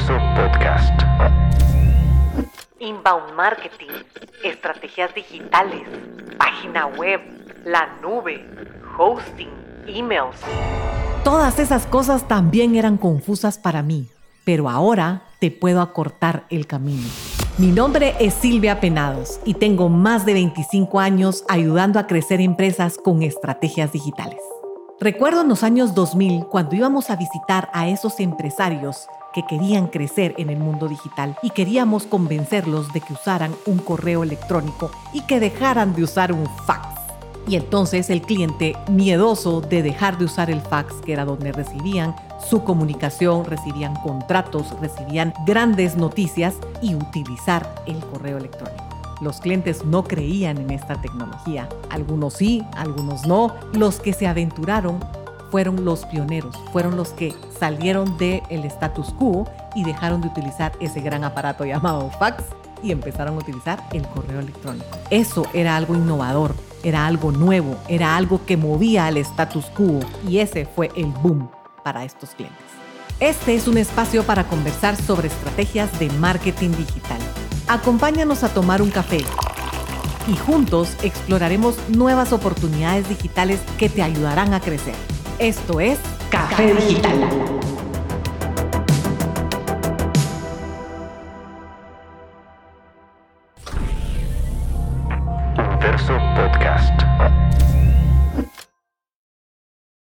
Universo Podcast. Inbound marketing, estrategias digitales, página web, la nube, hosting, emails. Todas esas cosas también eran confusas para mí, pero ahora te puedo acortar el camino. Mi nombre es Silvia Penados y tengo más de 25 años ayudando a crecer empresas con estrategias digitales. Recuerdo en los años 2000 cuando íbamos a visitar a esos empresarios que querían crecer en el mundo digital y queríamos convencerlos de que usaran un correo electrónico y que dejaran de usar un fax. Y entonces el cliente, miedoso de dejar de usar el fax, que era donde recibían su comunicación, recibían contratos, recibían grandes noticias y utilizar el correo electrónico. Los clientes no creían en esta tecnología. Algunos sí, algunos no. Los que se aventuraron fueron los pioneros, fueron los que salieron del status quo y dejaron de utilizar ese gran aparato llamado fax y empezaron a utilizar el correo electrónico. Eso era algo innovador, era algo nuevo, era algo que movía al status quo y ese fue el boom para estos clientes. Este es un espacio para conversar sobre estrategias de marketing digital. Acompáñanos a tomar un café y juntos exploraremos nuevas oportunidades digitales que te ayudarán a crecer. Esto es Café Digital. Podcast.